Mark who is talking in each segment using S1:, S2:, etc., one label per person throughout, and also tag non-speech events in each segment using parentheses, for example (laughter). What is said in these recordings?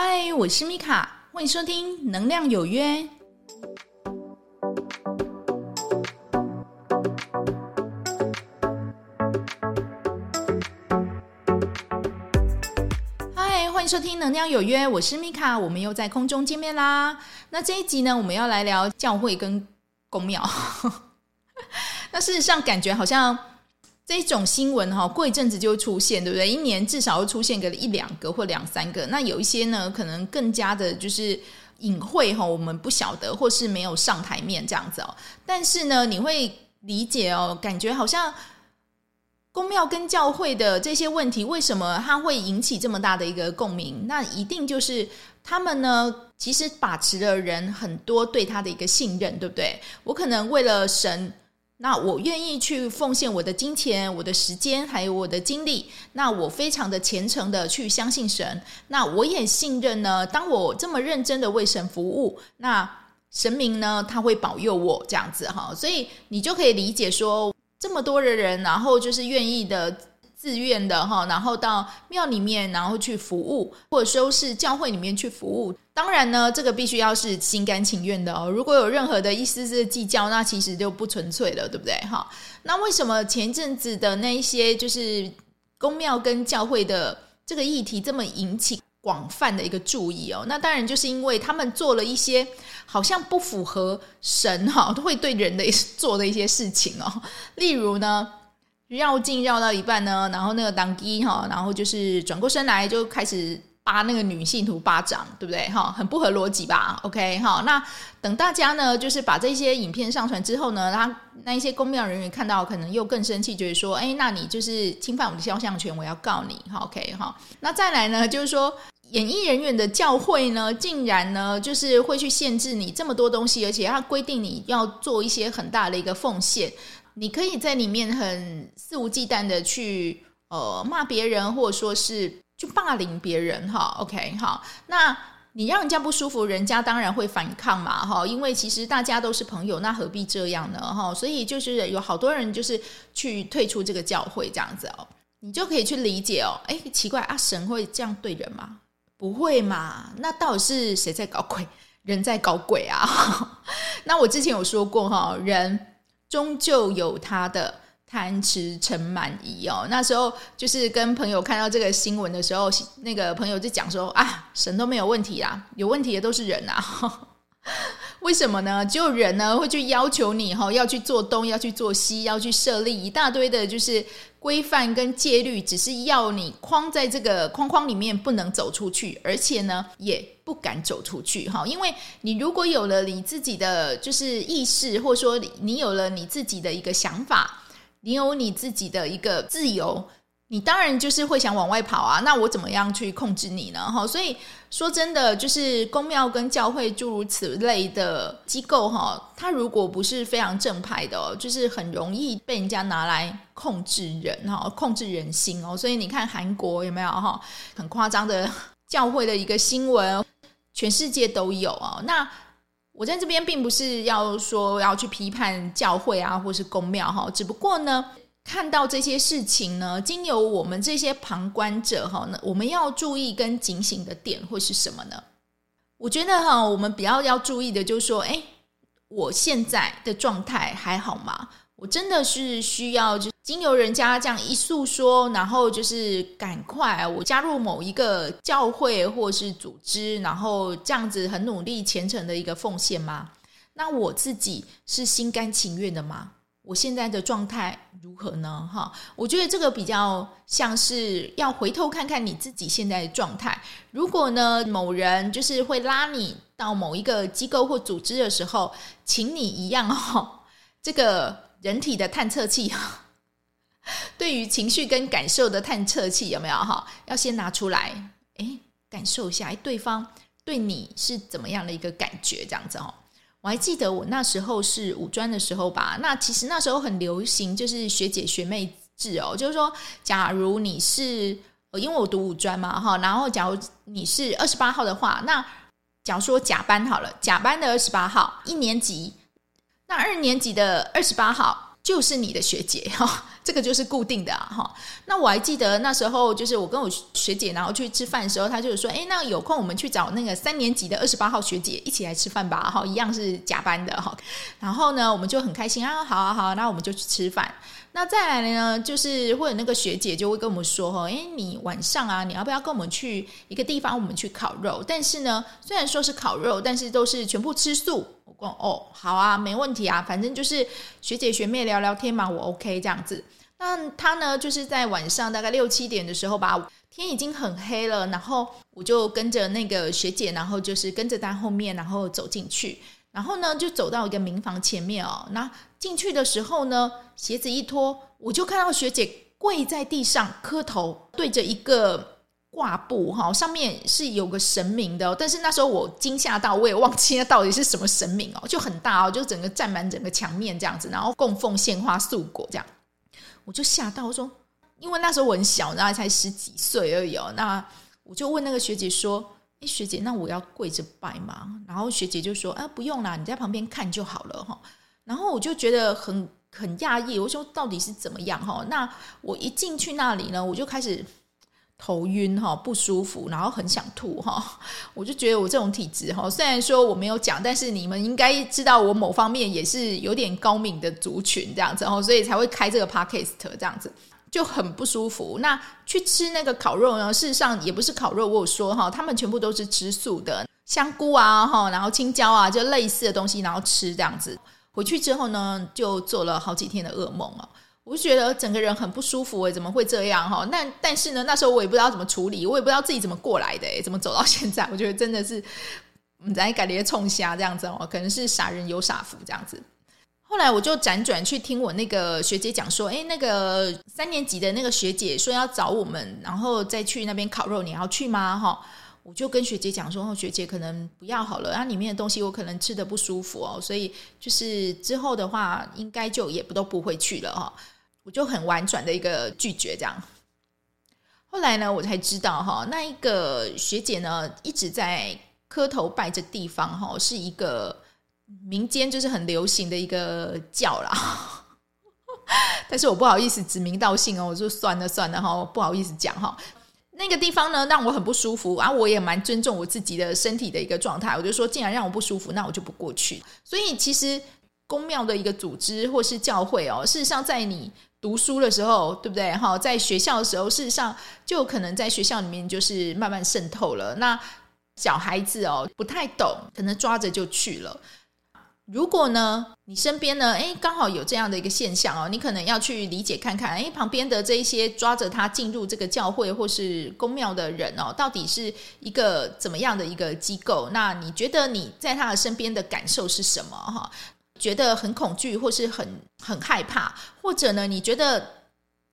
S1: 嗨，我是米卡，欢迎收听《能量有约》。嗨，欢迎收听《能量有约》，我是米卡，我们又在空中见面啦。那这一集呢，我们要来聊教会跟宫庙。(laughs) 那事实上，感觉好像。这种新闻哈，过一阵子就会出现，对不对？一年至少会出现个一两个或两三个。那有一些呢，可能更加的就是隐晦哈，我们不晓得，或是没有上台面这样子哦。但是呢，你会理解哦，感觉好像宫庙跟教会的这些问题，为什么它会引起这么大的一个共鸣？那一定就是他们呢，其实把持的人很多，对他的一个信任，对不对？我可能为了神。那我愿意去奉献我的金钱、我的时间，还有我的精力。那我非常的虔诚的去相信神。那我也信任呢，当我这么认真的为神服务，那神明呢，他会保佑我这样子哈。所以你就可以理解说，这么多的人，然后就是愿意的。自愿的哈，然后到庙里面，然后去服务，或者说是教会里面去服务。当然呢，这个必须要是心甘情愿的哦。如果有任何的一丝丝的计较，那其实就不纯粹了，对不对？哈，那为什么前阵子的那一些就是公庙跟教会的这个议题这么引起广泛的一个注意哦？那当然就是因为他们做了一些好像不符合神哈都会对人的做的一些事情哦，例如呢。绕境绕到一半呢，然后那个当机哈，然后就是转过身来就开始扒那个女信徒巴掌，对不对哈？很不合逻辑吧？OK 哈，那等大家呢，就是把这些影片上传之后呢，他那一些公庙人员看到，可能又更生气，就是说，哎，那你就是侵犯我的肖像权，我要告你，OK 哈。那再来呢，就是说，演艺人员的教会呢，竟然呢，就是会去限制你这么多东西，而且他规定你要做一些很大的一个奉献。你可以在里面很肆无忌惮的去呃骂别人，或者说是去霸凌别人哈。OK 好，那你让人家不舒服，人家当然会反抗嘛哈。因为其实大家都是朋友，那何必这样呢哈？所以就是有好多人就是去退出这个教会这样子哦。你就可以去理解哦。哎，奇怪啊，神会这样对人吗？不会嘛？那到底是谁在搞鬼？人在搞鬼啊？那我之前有说过哈，人。终究有他的贪吃嗔慢疑哦。那时候就是跟朋友看到这个新闻的时候，那个朋友就讲说：“啊，神都没有问题啊，有问题的都是人啊。(laughs) ”为什么呢？就人呢会去要求你哈，要去做东，要去做西，要去设立一大堆的，就是规范跟戒律，只是要你框在这个框框里面，不能走出去，而且呢，也不敢走出去哈。因为你如果有了你自己的就是意识，或者说你有了你自己的一个想法，你有你自己的一个自由。你当然就是会想往外跑啊，那我怎么样去控制你呢？哈，所以说真的，就是宫庙跟教会诸如此类的机构，哈，它如果不是非常正派的，就是很容易被人家拿来控制人，哈，控制人心哦。所以你看韩国有没有哈，很夸张的教会的一个新闻，全世界都有啊。那我在这边并不是要说要去批判教会啊，或是宫庙哈，只不过呢。看到这些事情呢，经由我们这些旁观者哈，那我们要注意跟警醒的点会是什么呢？我觉得哈，我们比较要注意的就是说，哎，我现在的状态还好吗？我真的是需要就经由人家这样一诉说，然后就是赶快我加入某一个教会或是组织，然后这样子很努力虔诚的一个奉献吗？那我自己是心甘情愿的吗？我现在的状态如何呢？哈，我觉得这个比较像是要回头看看你自己现在的状态。如果呢，某人就是会拉你到某一个机构或组织的时候，请你一样哈，这个人体的探测器，对于情绪跟感受的探测器有没有哈？要先拿出来，诶，感受一下，诶，对方对你是怎么样的一个感觉？这样子哦。我还记得我那时候是五专的时候吧，那其实那时候很流行，就是学姐学妹制哦，就是说，假如你是，因为我读五专嘛哈，然后假如你是二十八号的话，那假如说甲班好了，甲班的二十八号一年级，那二年级的二十八号就是你的学姐哈，这个就是固定的啊哈。那我还记得那时候，就是我跟我学姐然后去吃饭的时候，她就是说，哎，那有空我们去找那个三年级的二十八号学姐一起来吃饭吧，哈，一样是甲班的哈。然后呢，我们就很开心啊，好啊好啊，那我们就去吃饭。那再来呢，就是或者那个学姐就会跟我们说哈，哎，你晚上啊，你要不要跟我们去一个地方，我们去烤肉？但是呢，虽然说是烤肉，但是都是全部吃素。我说哦，好啊，没问题啊，反正就是学姐学妹聊聊天嘛，我 OK 这样子。那他呢，就是在晚上大概六七点的时候吧，天已经很黑了，然后我就跟着那个学姐，然后就是跟着她后面，然后走进去，然后呢就走到一个民房前面哦。那进去的时候呢，鞋子一脱，我就看到学姐跪在地上磕头，对着一个挂布哈，上面是有个神明的，但是那时候我惊吓到，我也忘记那到底是什么神明哦，就很大哦，就整个占满整个墙面这样子，然后供奉鲜花素果这样。我就吓到，我说，因为那时候我很小，然后才十几岁而已哦。那我就问那个学姐说：“诶，学姐，那我要跪着拜吗？”然后学姐就说：“啊，不用啦，你在旁边看就好了哈。”然后我就觉得很很讶异，我说到底是怎么样哈？那我一进去那里呢，我就开始头晕哈，不舒服，然后很想吐哈。(laughs) 我就觉得我这种体质哈，虽然说我没有讲，但是你们应该知道我某方面也是有点高敏的族群这样子哈，所以才会开这个 podcast 这样子，就很不舒服。那去吃那个烤肉呢，事实上也不是烤肉，我有说哈，他们全部都是吃素的，香菇啊哈，然后青椒啊，就类似的东西，然后吃这样子。回去之后呢，就做了好几天的噩梦啊。我就觉得整个人很不舒服诶，怎么会这样哈？那但是呢，那时候我也不知道怎么处理，我也不知道自己怎么过来的，怎么走到 (laughs) 现在？我觉得真的是，咱改了冲瞎这样子哦，可能是傻人有傻福这样子。后来我就辗转去听我那个学姐讲说，诶，那个三年级的那个学姐说要找我们，然后再去那边烤肉，你要去吗？哈，我就跟学姐讲说，学姐可能不要好了，那里面的东西我可能吃的不舒服哦，所以就是之后的话，应该就也不都不会去了哈。我就很婉转的一个拒绝，这样。后来呢，我才知道哈，那一个学姐呢，一直在磕头拜这地方哈，是一个民间就是很流行的一个教啦。(laughs) 但是我不好意思指名道姓哦，我就算了算了哈，不好意思讲哈。那个地方呢，让我很不舒服，然后我也蛮尊重我自己的身体的一个状态，我就说，既然让我不舒服，那我就不过去。所以其实宫庙的一个组织或是教会哦，事实上在你。读书的时候，对不对？哈，在学校的时候，事实上就可能在学校里面就是慢慢渗透了。那小孩子哦，不太懂，可能抓着就去了。如果呢，你身边呢，诶，刚好有这样的一个现象哦，你可能要去理解看看，诶，旁边的这一些抓着他进入这个教会或是宫庙的人哦，到底是一个怎么样的一个机构？那你觉得你在他的身边的感受是什么？哈？觉得很恐惧，或是很很害怕，或者呢，你觉得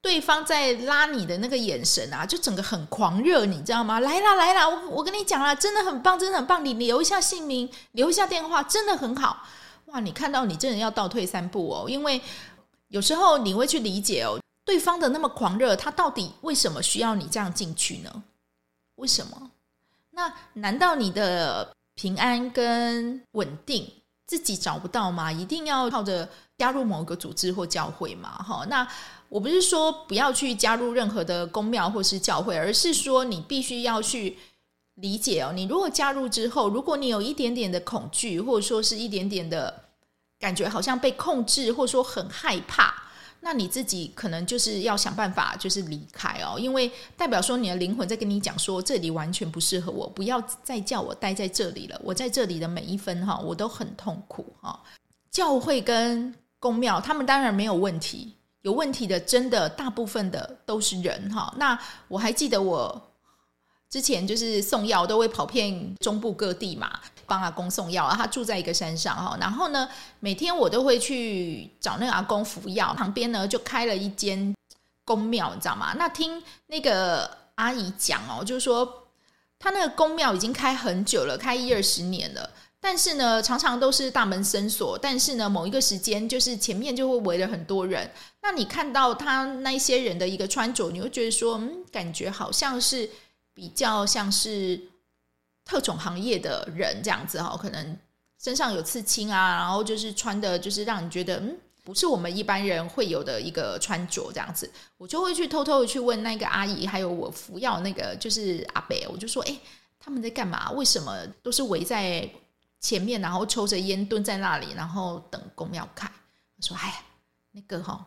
S1: 对方在拉你的那个眼神啊，就整个很狂热，你知道吗？来啦来啦，我我跟你讲啦，真的很棒，真的很棒，你留一下姓名，留一下电话，真的很好。哇，你看到你真的要倒退三步哦，因为有时候你会去理解哦，对方的那么狂热，他到底为什么需要你这样进去呢？为什么？那难道你的平安跟稳定？自己找不到嘛？一定要靠着加入某个组织或教会嘛？哈，那我不是说不要去加入任何的公庙或是教会，而是说你必须要去理解哦。你如果加入之后，如果你有一点点的恐惧，或者说是一点点的感觉，好像被控制，或者说很害怕。那你自己可能就是要想办法，就是离开哦，因为代表说你的灵魂在跟你讲说，这里完全不适合我，不要再叫我待在这里了。我在这里的每一分哈，我都很痛苦哈。教会跟宫庙，他们当然没有问题，有问题的真的大部分的都是人哈。那我还记得我之前就是送药，都会跑遍中部各地嘛。帮阿公送药，他住在一个山上哈，然后呢，每天我都会去找那个阿公服药，旁边呢就开了一间宫庙，你知道吗？那听那个阿姨讲哦，就是说他那个宫庙已经开很久了，开一二十年了，但是呢，常常都是大门深锁，但是呢，某一个时间就是前面就会围了很多人，那你看到他那一些人的一个穿着，你会觉得说，嗯，感觉好像是比较像是。特种行业的人这样子哈，可能身上有刺青啊，然后就是穿的，就是让你觉得嗯，不是我们一般人会有的一个穿着这样子。我就会去偷偷的去问那个阿姨，还有我服药那个就是阿伯，我就说：“哎，他们在干嘛？为什么都是围在前面，然后抽着烟蹲在那里，然后等宫庙开？”我说：“哎，那个哈、哦，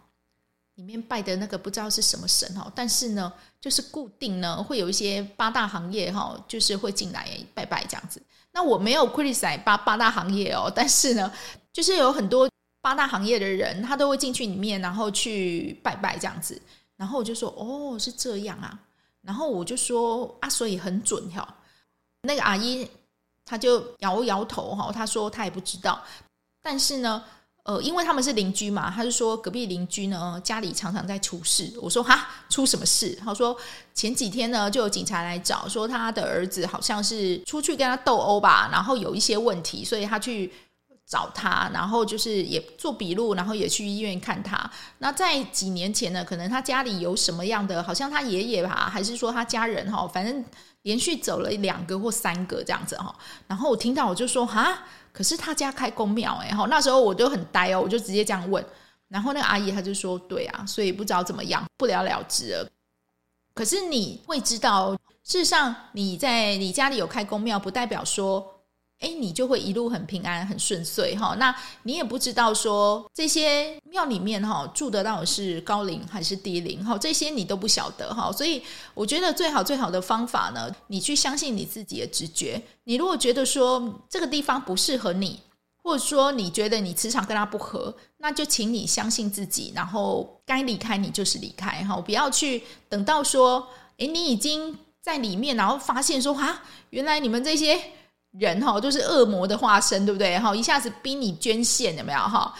S1: 里面拜的那个不知道是什么神哈，但是呢，就是固定呢会有一些八大行业哈，就是会进来拜拜这样子。”那我没有 CRISIS 八八大行业哦，但是呢，就是有很多八大行业的人，他都会进去里面，然后去拜拜这样子。然后我就说，哦，是这样啊。然后我就说啊，所以很准哈。那个阿姨，她就摇摇头哈，她说她也不知道，但是呢。呃，因为他们是邻居嘛，他就说隔壁邻居呢家里常常在出事。我说哈，出什么事？他说前几天呢就有警察来找，说他的儿子好像是出去跟他斗殴吧，然后有一些问题，所以他去找他，然后就是也做笔录，然后也去医院看他。那在几年前呢，可能他家里有什么样的，好像他爷爷吧，还是说他家人哈，反正连续走了两个或三个这样子哈。然后我听到我就说哈。可是他家开公庙哎，那时候我就很呆哦，我就直接这样问，然后那个阿姨她就说对啊，所以不知道怎么样，不了了之了。可是你会知道，事实上你在你家里有开公庙，不代表说。哎，你就会一路很平安、很顺遂哈。那你也不知道说这些庙里面哈住的到是高龄还是低龄哈，这些你都不晓得哈。所以我觉得最好最好的方法呢，你去相信你自己的直觉。你如果觉得说这个地方不适合你，或者说你觉得你磁场跟他不合，那就请你相信自己，然后该离开你就是离开哈，不要去等到说，哎，你已经在里面，然后发现说啊，原来你们这些。人哈就是恶魔的化身，对不对？哈，一下子逼你捐献，有没有？哈，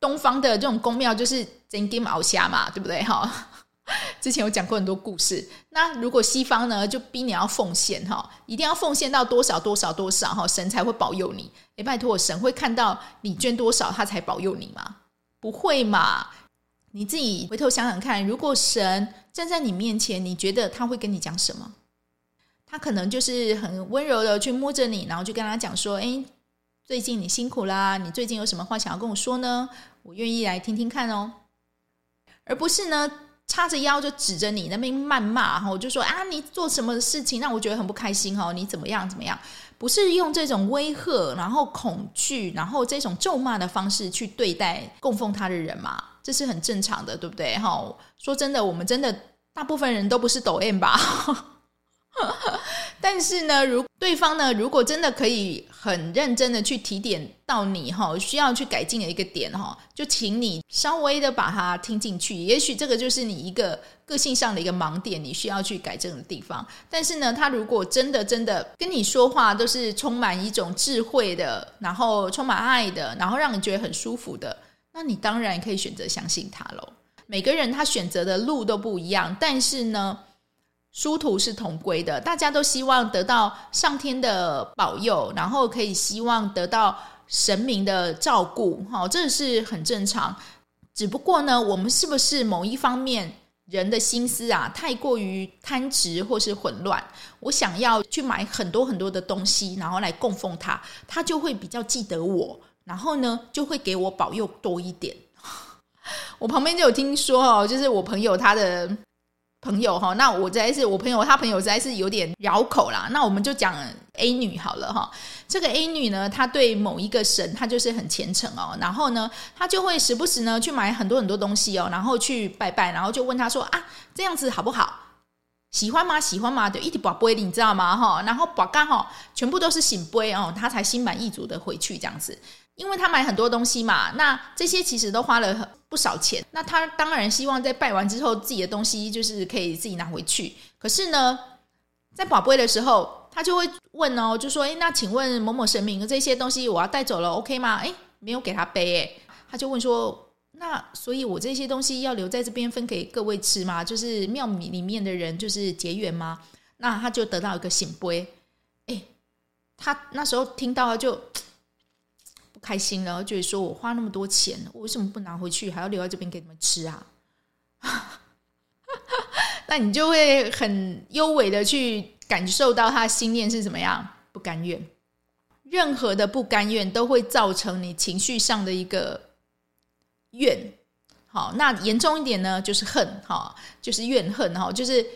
S1: 东方的这种宫庙就是真金毛虾嘛，对不对？哈，(laughs) 之前有讲过很多故事。那如果西方呢，就逼你要奉献，哈，一定要奉献到多少多少多少，哈，神才会保佑你。诶，拜托，神会看到你捐多少，他才保佑你吗？不会嘛？你自己回头想想看，如果神站在你面前，你觉得他会跟你讲什么？他可能就是很温柔的去摸着你，然后就跟他讲说：“哎，最近你辛苦啦，你最近有什么话想要跟我说呢？我愿意来听听看哦。”而不是呢，叉着腰就指着你那边谩骂哈，我就说啊，你做什么事情让我觉得很不开心哦？你怎么样怎么样？不是用这种威吓，然后恐惧，然后这种咒骂的方式去对待供奉他的人嘛？这是很正常的，对不对？哈，说真的，我们真的大部分人都不是抖 M 吧？(laughs) 但是呢，如对方呢，如果真的可以很认真的去提点到你哈，需要去改进的一个点哈，就请你稍微的把它听进去。也许这个就是你一个个性上的一个盲点，你需要去改正的地方。但是呢，他如果真的真的跟你说话都是充满一种智慧的，然后充满爱的，然后让你觉得很舒服的，那你当然可以选择相信他喽。每个人他选择的路都不一样，但是呢，殊途是同归的，大家都希望得到上天的保佑，然后可以希望得到神明的照顾，哈，这是很正常。只不过呢，我们是不是某一方面人的心思啊，太过于贪执或是混乱？我想要去买很多很多的东西，然后来供奉他，他就会比较记得我，然后呢，就会给我保佑多一点。(laughs) 我旁边就有听说哦，就是我朋友他的。朋友哈，那我实在是我朋友，他朋友实在是有点绕口啦。那我们就讲 A 女好了哈。这个 A 女呢，她对某一个神，她就是很虔诚哦。然后呢，她就会时不时呢去买很多很多东西哦，然后去拜拜，然后就问她说啊，这样子好不好？喜欢吗？喜欢吗？就一直跋杯，你知道吗？哈，然后跋刚哈，全部都是醒杯哦，她才心满意足的回去这样子。因为他买很多东西嘛，那这些其实都花了很不少钱。那他当然希望在拜完之后，自己的东西就是可以自己拿回去。可是呢，在宝贝的时候，他就会问哦，就说：“诶，那请问某某神明，这些东西我要带走了，OK 吗？”诶，没有给他背，诶，他就问说：“那所以我这些东西要留在这边分给各位吃吗？就是庙里面的人就是结缘吗？”那他就得到一个圣杯。诶，他那时候听到了就。开心了，就是说我花那么多钱，我为什么不拿回去，还要留在这边给你们吃啊？(laughs) 那你就会很幽微的去感受到他心念是怎么样，不甘愿。任何的不甘愿都会造成你情绪上的一个怨。好，那严重一点呢，就是恨，哈，就是怨恨，哈，就是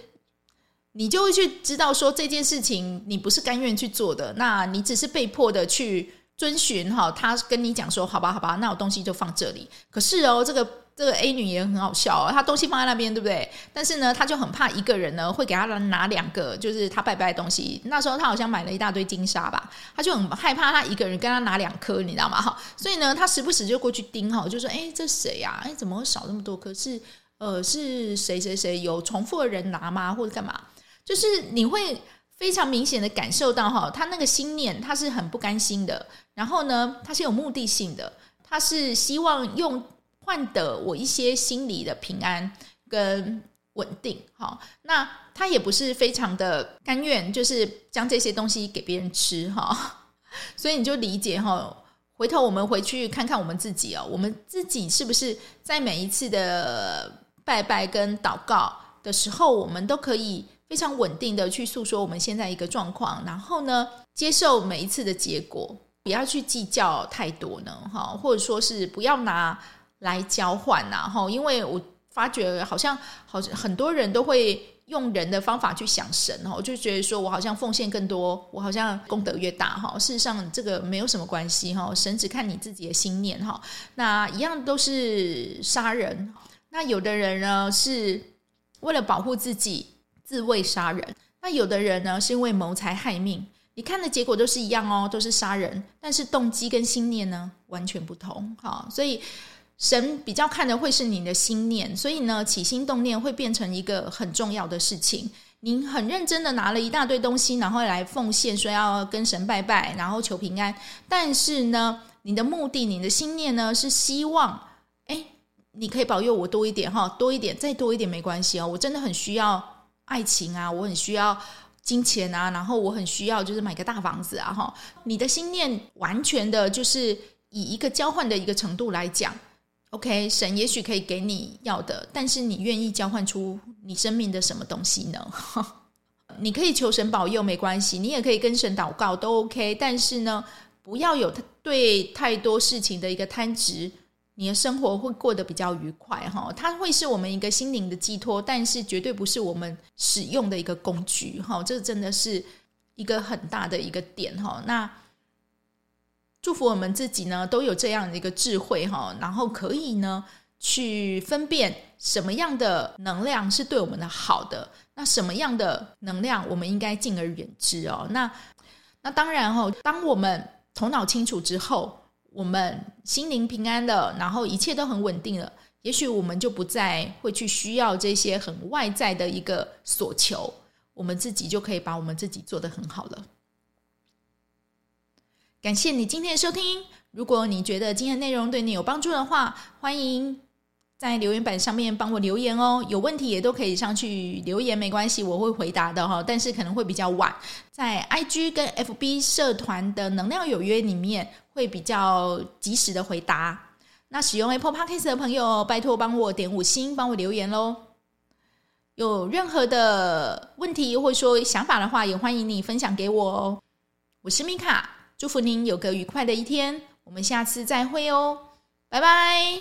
S1: 你就会去知道说这件事情你不是甘愿去做的，那你只是被迫的去遵循，哈，他跟你讲说，好吧，好吧，那我东西就放这里。可是哦，这个。这个 A 女也很好笑哦，她东西放在那边，对不对？但是呢，她就很怕一个人呢会给她拿两个，就是她拜拜的东西。那时候她好像买了一大堆金沙吧，她就很害怕她一个人跟她拿两颗，你知道吗？哈，所以呢，她时不时就过去盯哈，就说：“哎，这谁呀？哎，怎么会少这么多颗？是呃，是谁谁谁有重复的人拿吗？或者干嘛？就是你会非常明显的感受到哈，他那个心念，他是很不甘心的。然后呢，他是有目的性的，他是希望用。换得我一些心理的平安跟稳定，好，那他也不是非常的甘愿，就是将这些东西给别人吃，哈，(laughs) 所以你就理解哈。回头我们回去看看我们自己哦，我们自己是不是在每一次的拜拜跟祷告的时候，我们都可以非常稳定的去诉说我们现在一个状况，然后呢，接受每一次的结果，不要去计较太多呢，哈，或者说是不要拿。来交换呐，哈，因为我发觉好像好像很多人都会用人的方法去想神，哈，我就觉得说我好像奉献更多，我好像功德越大，哈，事实上这个没有什么关系，哈，神只看你自己的心念，哈，那一样都是杀人，那有的人呢是为了保护自己自卫杀人，那有的人呢是因为谋财害命，你看的结果都是一样哦，都是杀人，但是动机跟心念呢完全不同，哈，所以。神比较看的会是你的心念，所以呢，起心动念会变成一个很重要的事情。你很认真的拿了一大堆东西，然后来奉献，说要跟神拜拜，然后求平安。但是呢，你的目的，你的心念呢，是希望，哎，你可以保佑我多一点哈，多一点，再多一点没关系哦。我真的很需要爱情啊，我很需要金钱啊，然后我很需要就是买个大房子啊哈。你的心念完全的就是以一个交换的一个程度来讲。OK，神也许可以给你要的，但是你愿意交换出你生命的什么东西呢？(laughs) 你可以求神保佑，没关系，你也可以跟神祷告，都 OK。但是呢，不要有对太多事情的一个贪执，你的生活会过得比较愉快哈。它会是我们一个心灵的寄托，但是绝对不是我们使用的一个工具哈。这真的是一个很大的一个点哈。那。祝福我们自己呢，都有这样的一个智慧哈，然后可以呢去分辨什么样的能量是对我们的好的，那什么样的能量我们应该敬而远之哦。那那当然哈，当我们头脑清楚之后，我们心灵平安了，然后一切都很稳定了，也许我们就不再会去需要这些很外在的一个所求，我们自己就可以把我们自己做得很好了。感谢你今天的收听。如果你觉得今天内容对你有帮助的话，欢迎在留言板上面帮我留言哦。有问题也都可以上去留言，没关系，我会回答的哈。但是可能会比较晚，在 IG 跟 FB 社团的能量有约里面会比较及时的回答。那使用 Apple Podcast 的朋友，拜托帮我点五星，帮我留言喽。有任何的问题或说想法的话，也欢迎你分享给我哦。我是米卡。祝福您有个愉快的一天，我们下次再会哦，拜拜。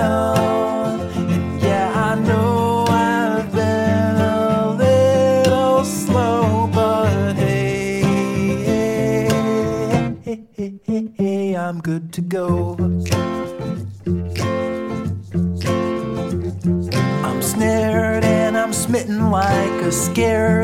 S2: to go.
S1: I'm snared and I'm smitten like a scared.